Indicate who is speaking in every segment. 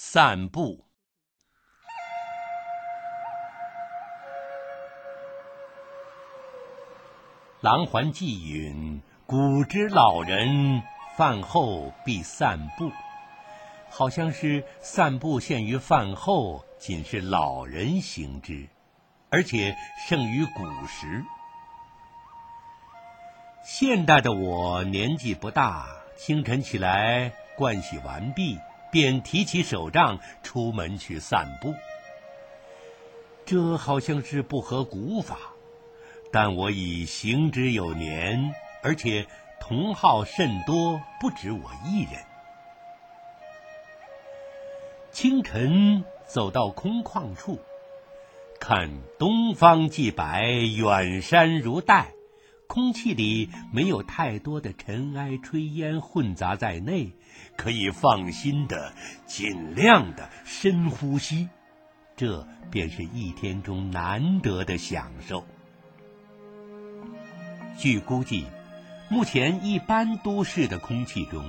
Speaker 1: 散步。郎环寄允：“古之老人饭后必散步。”好像是散步限于饭后，仅是老人行之，而且胜于古时。现代的我年纪不大，清晨起来盥洗完毕，便提起手杖出门去散步。这好像是不合古法。但我已行之有年，而且同好甚多，不止我一人。清晨走到空旷处，看东方既白，远山如黛，空气里没有太多的尘埃炊烟混杂在内，可以放心的、尽量的深呼吸，这便是一天中难得的享受。据估计，目前一般都市的空气中，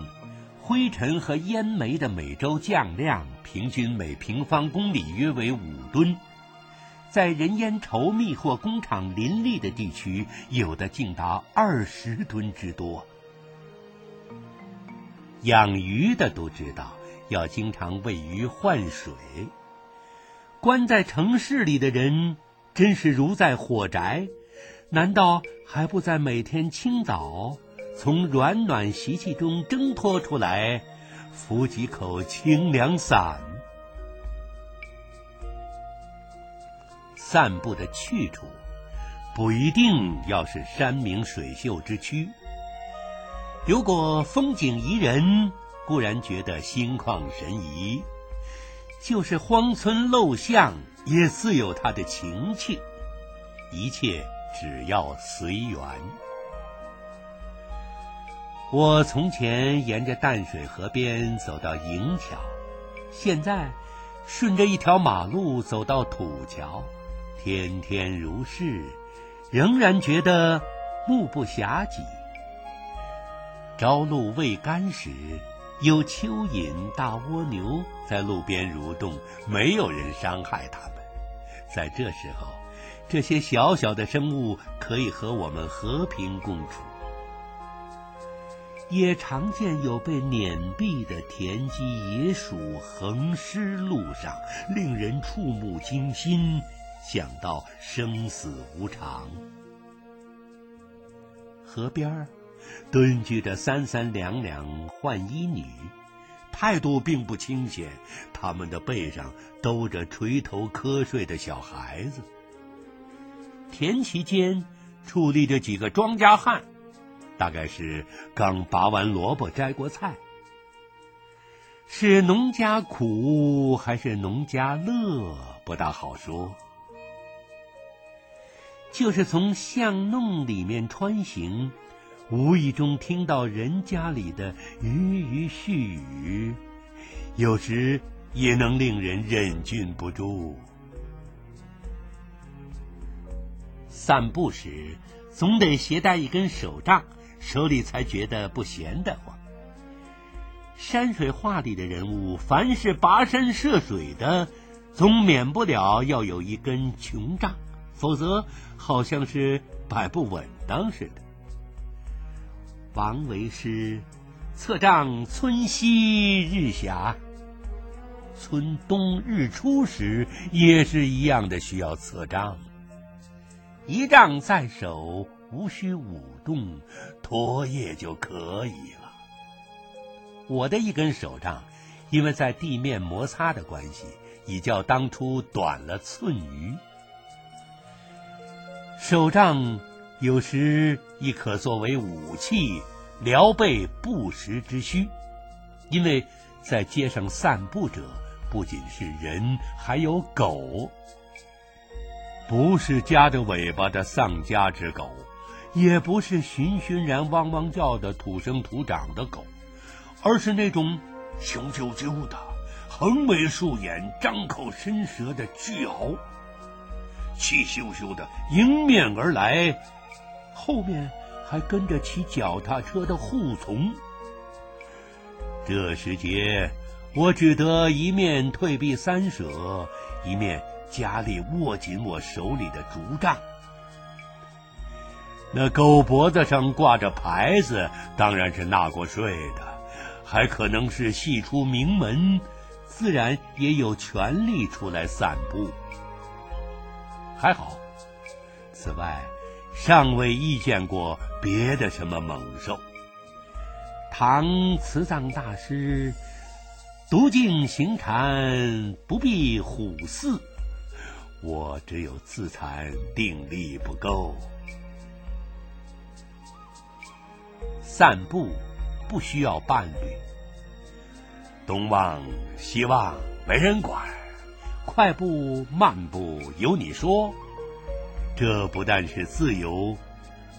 Speaker 1: 灰尘和烟煤的每周降量平均每平方公里约为五吨，在人烟稠密或工厂林立的地区，有的竟达二十吨之多。养鱼的都知道，要经常喂鱼换水。关在城市里的人，真是如在火宅。难道还不在每天清早从软暖习气中挣脱出来，服几口清凉散？散步的去处不一定要是山明水秀之区，如果风景宜人，固然觉得心旷神怡；就是荒村陋巷，也自有它的情趣。一切。只要随缘。我从前沿着淡水河边走到营桥，现在顺着一条马路走到土桥，天天如是，仍然觉得目不暇给。朝露未干时，有蚯蚓、大蜗牛在路边蠕动，没有人伤害它们。在这时候。这些小小的生物可以和我们和平共处，也常见有被碾毙的田鸡、野鼠横尸路上，令人触目惊心。想到生死无常，河边蹲踞着三三两两换衣女，态度并不清闲，他们的背上兜着垂头瞌睡的小孩子。田畦间矗立着几个庄稼汉，大概是刚拔完萝卜、摘过菜。是农家苦还是农家乐，不大好说。就是从巷弄里面穿行，无意中听到人家里的鱼鱼絮语，有时也能令人忍俊不住。散步时，总得携带一根手杖，手里才觉得不闲得慌。山水画里的人物，凡是跋山涉水的，总免不了要有一根穷杖，否则好像是摆不稳当似的。王维诗：“侧杖村西日霞。”村东日出时，也是一样的，需要侧杖。一杖在手，无需舞动，拖曳就可以了。我的一根手杖，因为在地面摩擦的关系，已较当初短了寸余。手杖有时亦可作为武器，辽备不时之需。因为在街上散步者，不仅是人，还有狗。不是夹着尾巴的丧家之狗，也不是循循然汪汪叫的土生土长的狗，而是那种雄赳赳的、横眉竖眼、张口伸舌的巨獒，气咻咻的迎面而来，后面还跟着骑脚踏车的护从。这时节，我只得一面退避三舍，一面加力握紧我手里的竹杖。那狗脖子上挂着牌子，当然是纳过税的，还可能是系出名门，自然也有权利出来散步。还好，此外尚未遇见过别的什么猛兽。唐慈藏大师独径行禅，不避虎肆，我只有自惭定力不够。散步不需要伴侣，东望西望没人管，快步慢步由你说。这不但是自由，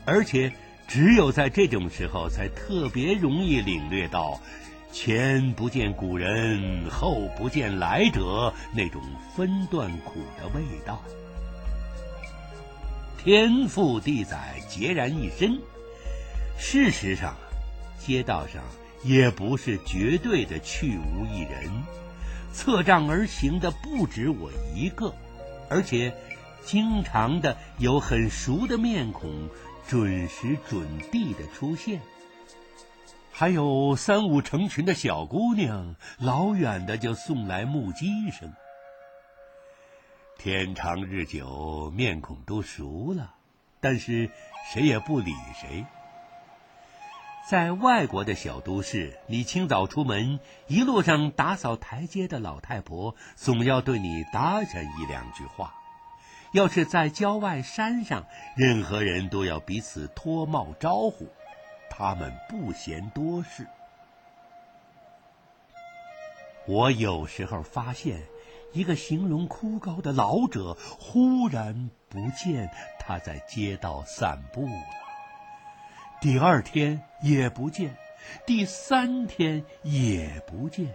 Speaker 1: 而且只有在这种时候，才特别容易领略到“前不见古人，后不见来者”那种分段苦的味道。天赋地载，孑然一身。事实上，街道上也不是绝对的去无一人，策杖而行的不止我一个，而且经常的有很熟的面孔准时准地的出现，还有三五成群的小姑娘老远的就送来木屐声。天长日久，面孔都熟了，但是谁也不理谁。在外国的小都市，你清早出门，一路上打扫台阶的老太婆总要对你搭讪一两句话；要是在郊外山上，任何人都要彼此脱帽招呼，他们不嫌多事。我有时候发现，一个形容枯槁的老者忽然不见他在街道散步了。第二天也不见，第三天也不见。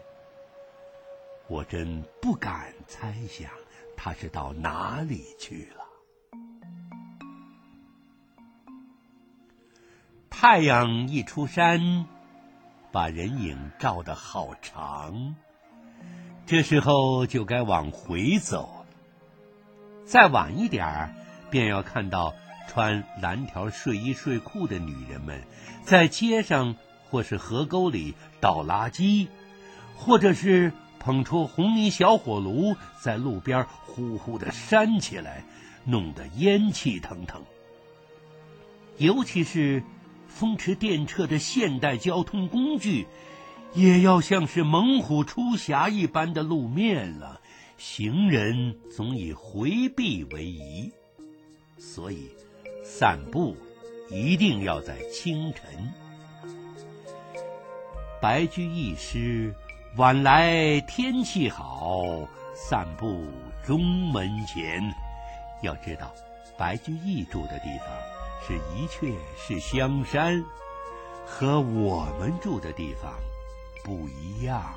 Speaker 1: 我真不敢猜想他是到哪里去了。太阳一出山，把人影照得好长。这时候就该往回走。再晚一点儿，便要看到。穿蓝条睡衣睡裤的女人们，在街上或是河沟里倒垃圾，或者是捧出红泥小火炉，在路边呼呼的扇起来，弄得烟气腾腾。尤其是风驰电掣的现代交通工具，也要像是猛虎出匣一般的路面了，行人总以回避为宜，所以。散步一定要在清晨。白居易诗：“晚来天气好，散步中门前。”要知道，白居易住的地方是一阙是香山，和我们住的地方不一样。